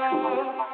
amor.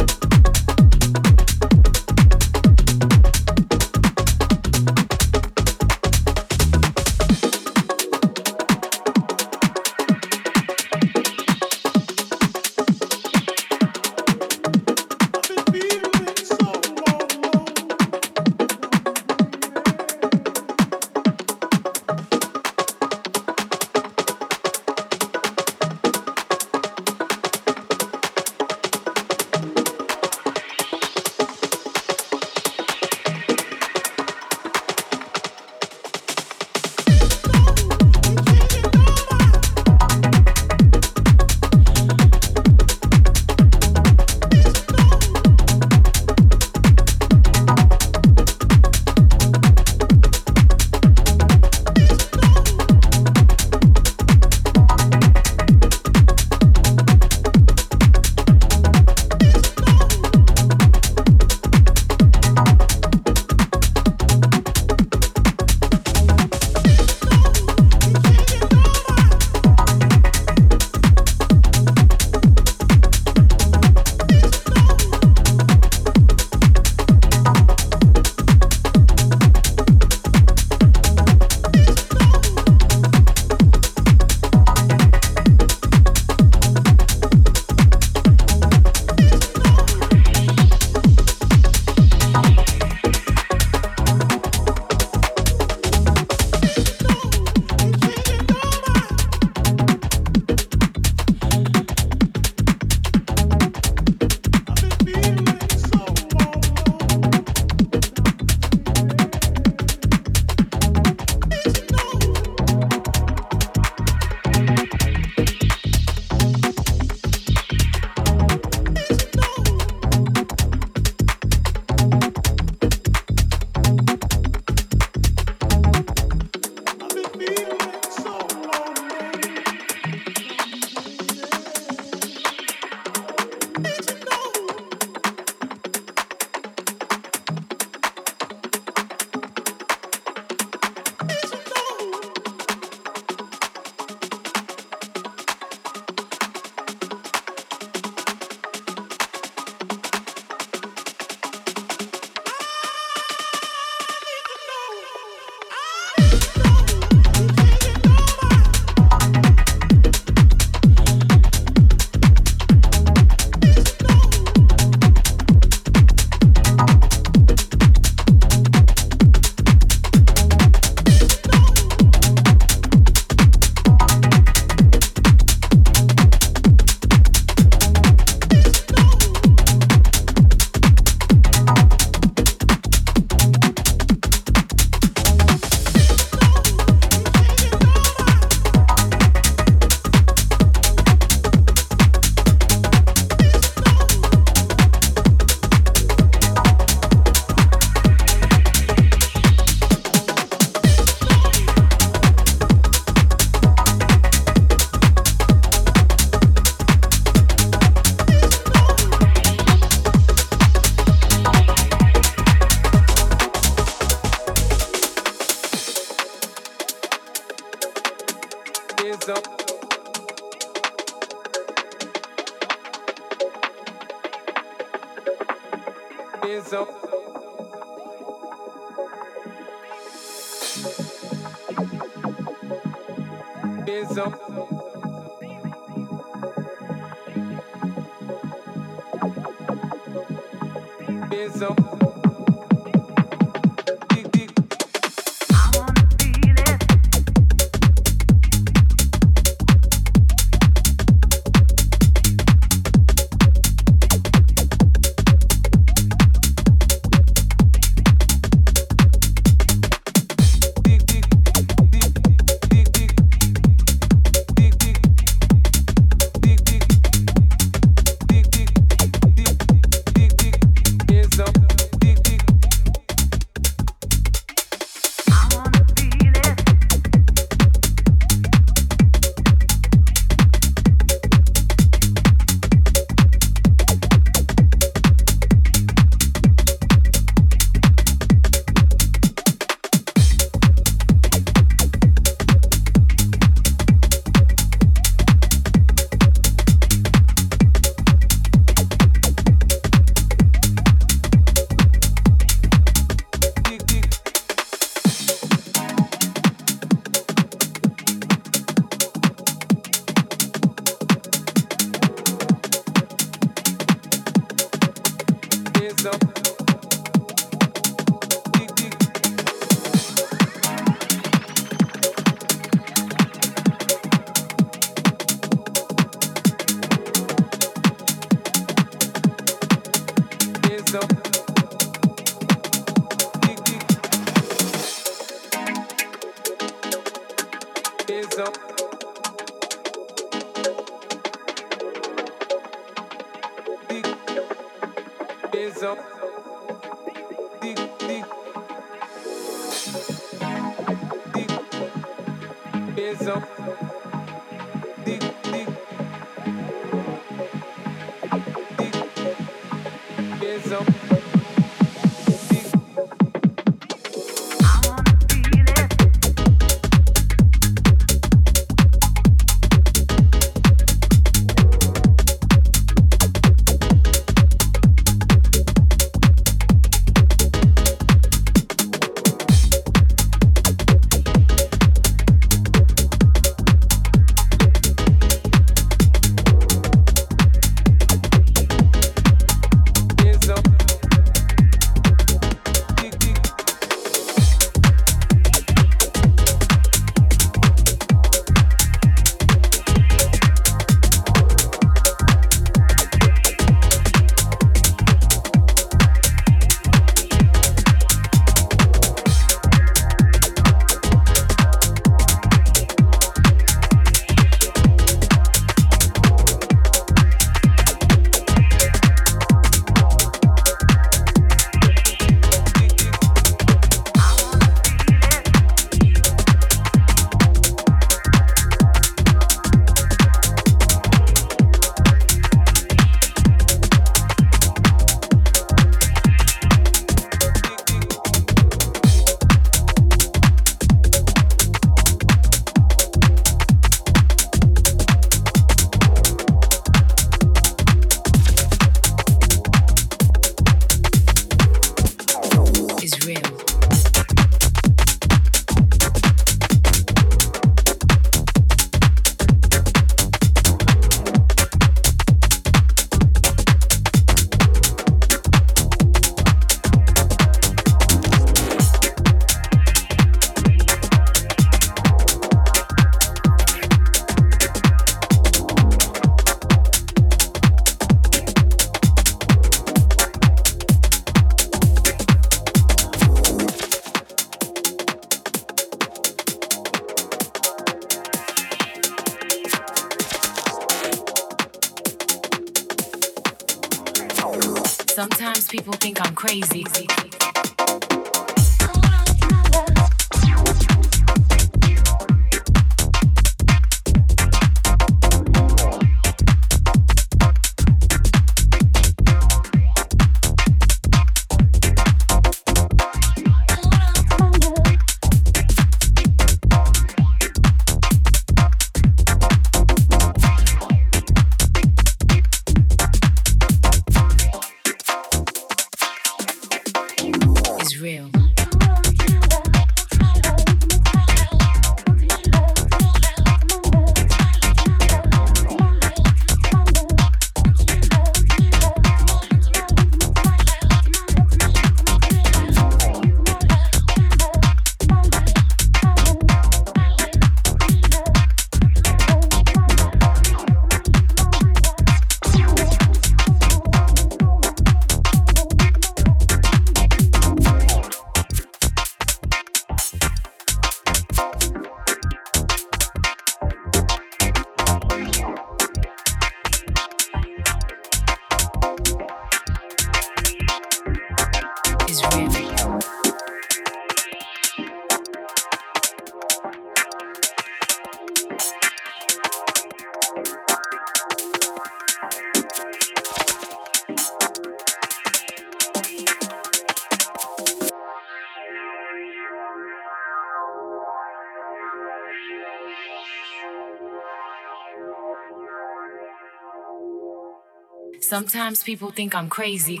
Sometimes people think I'm crazy.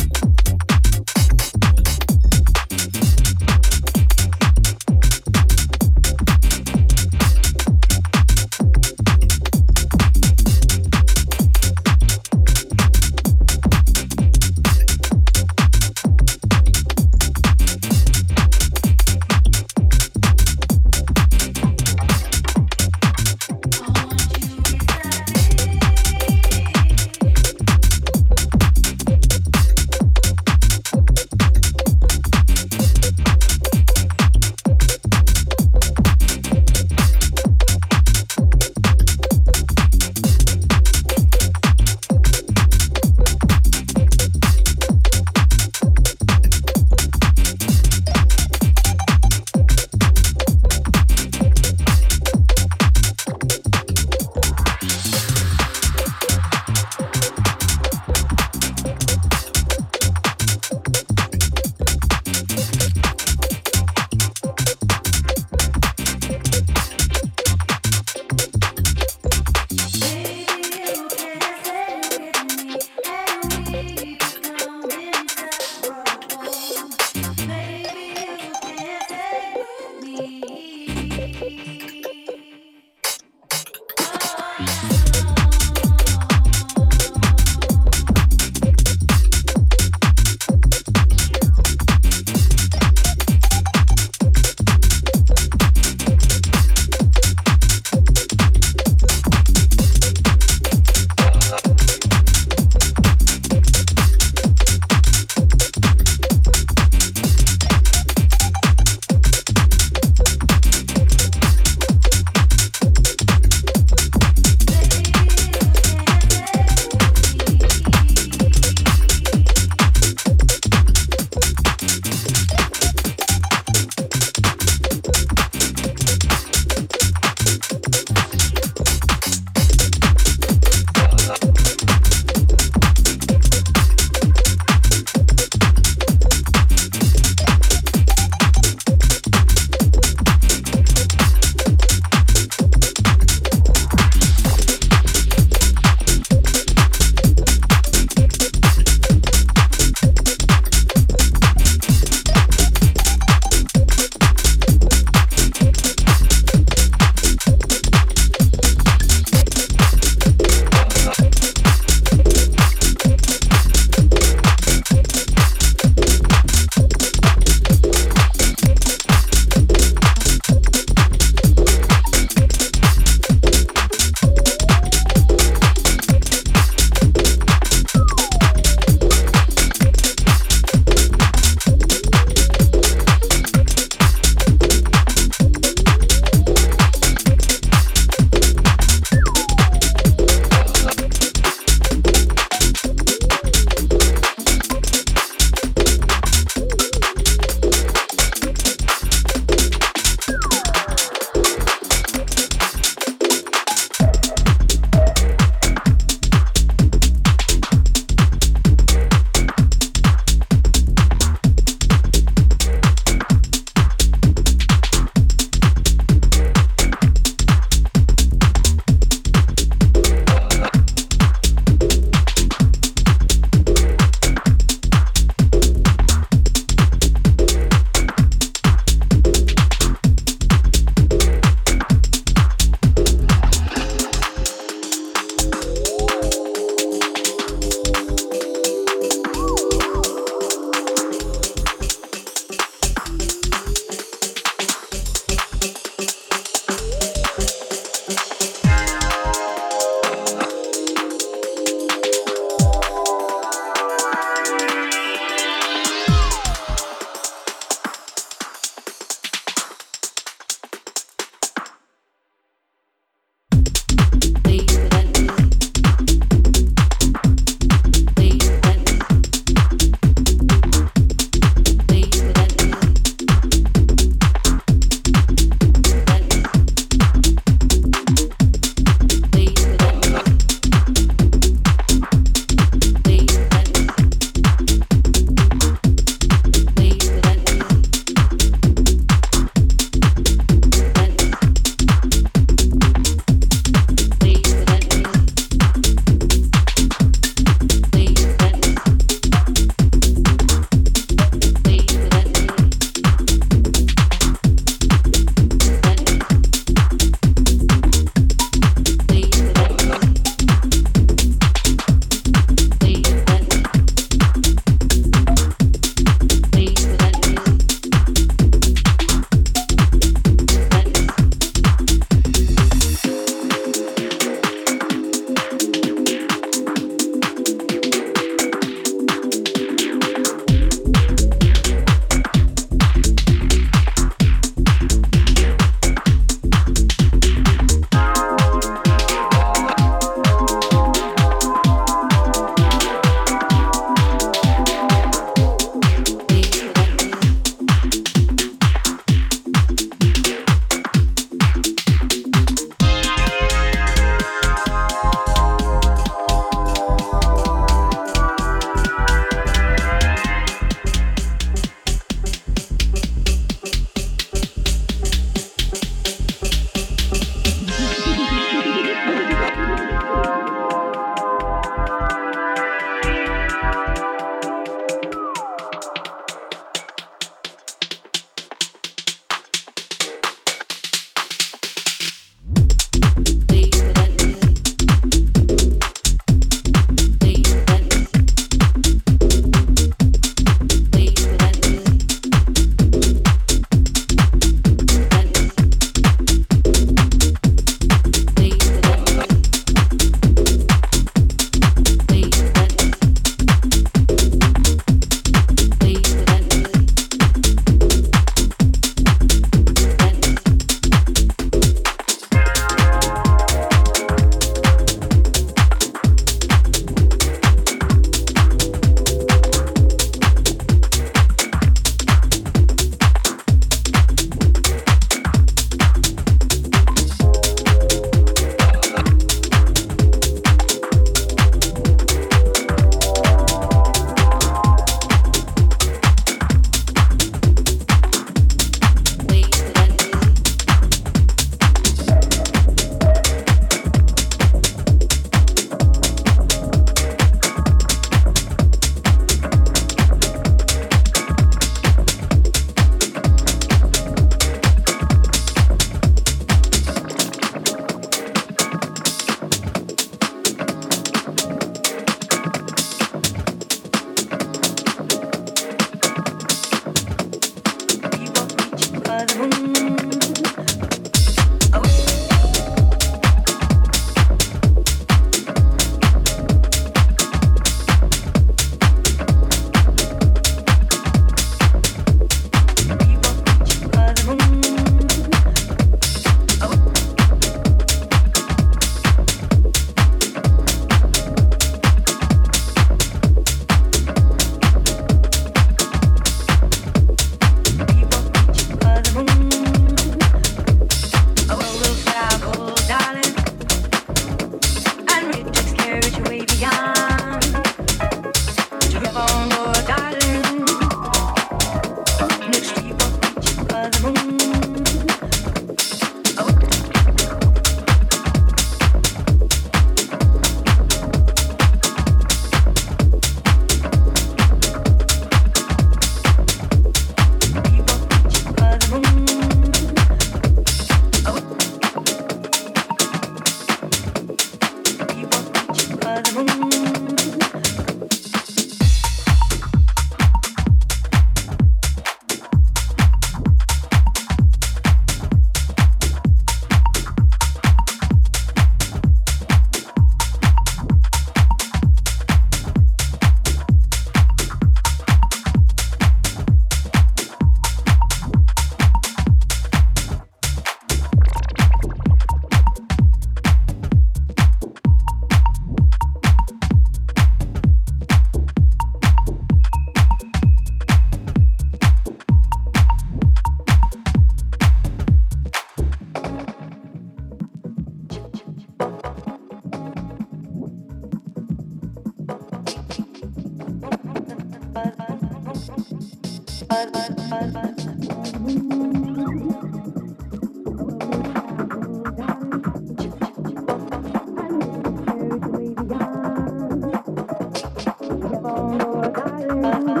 Darling.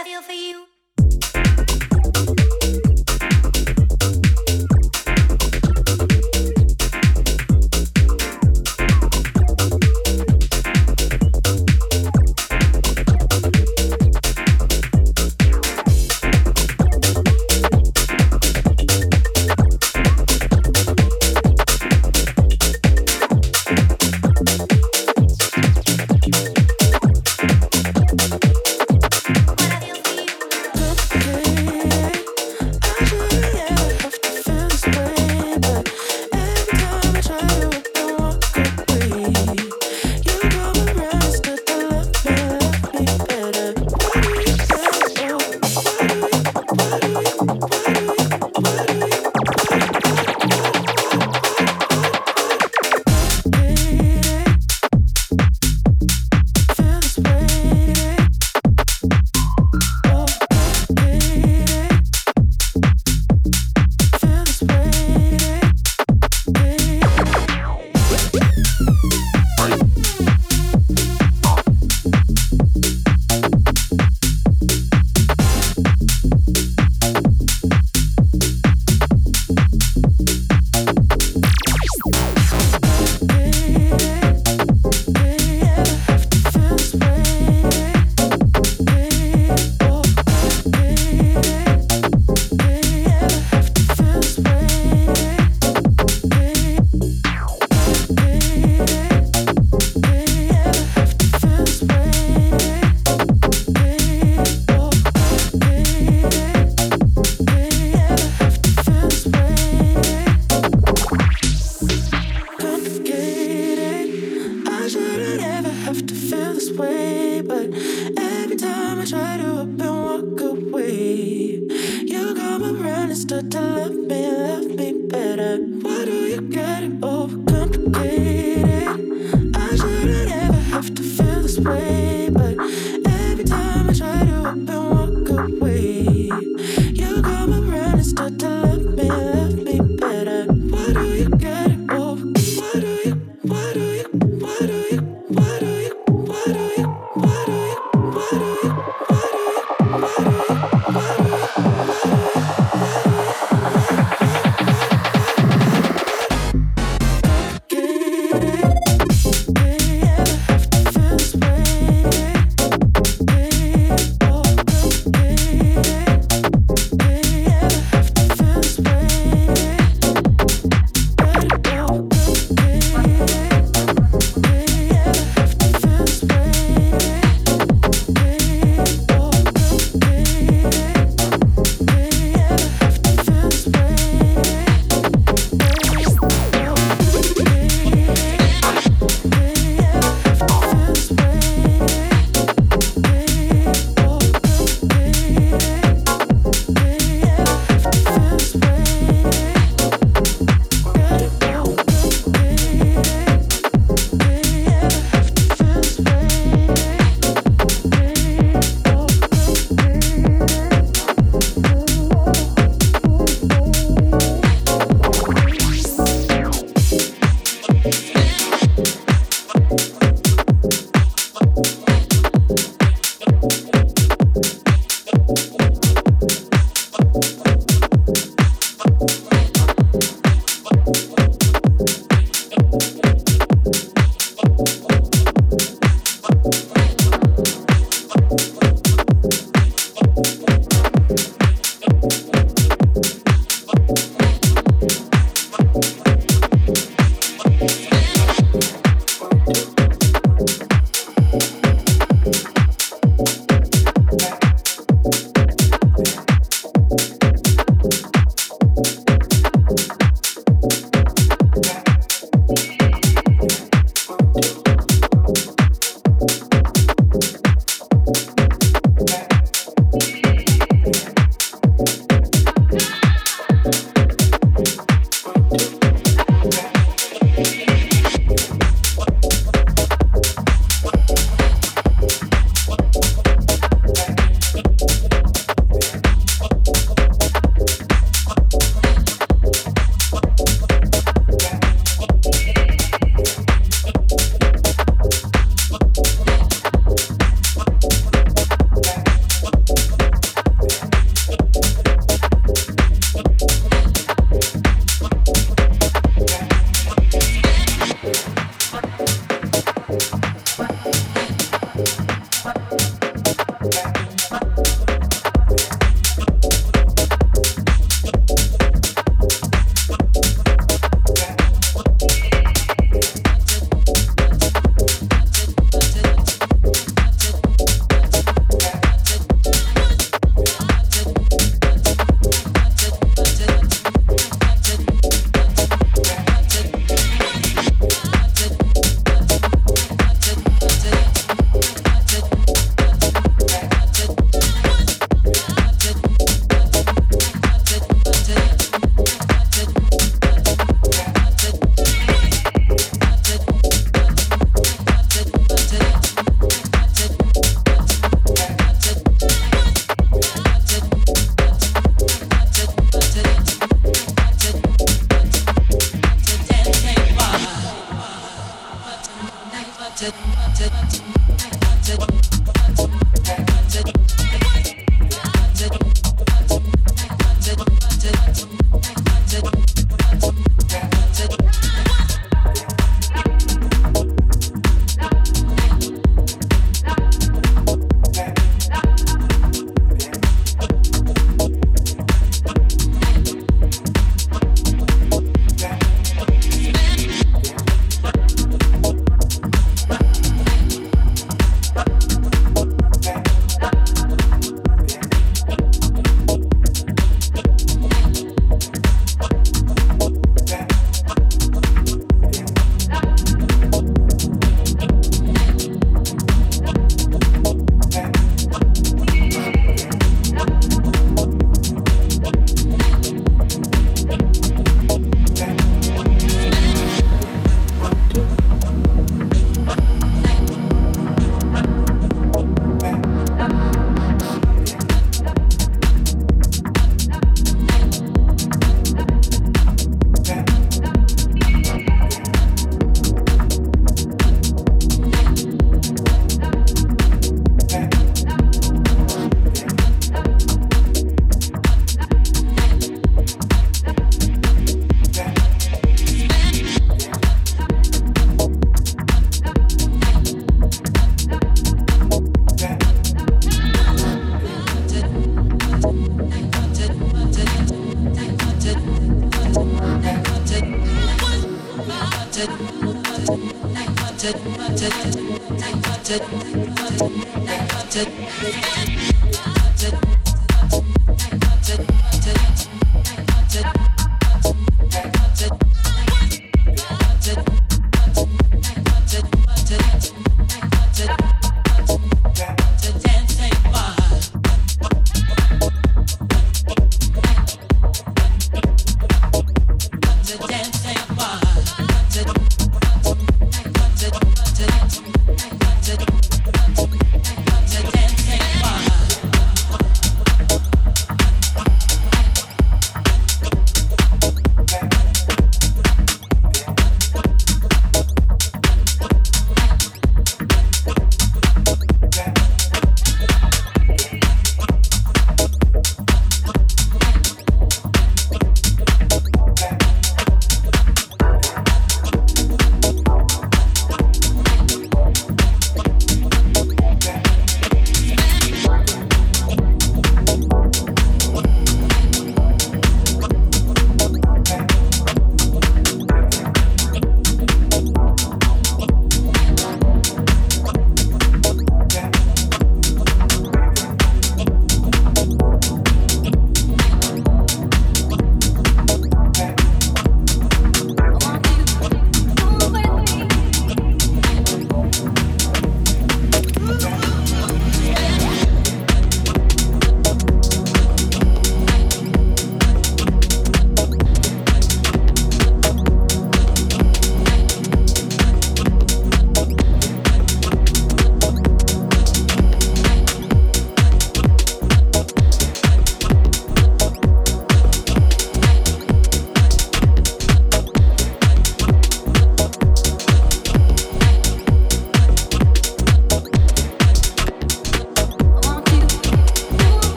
I feel for you.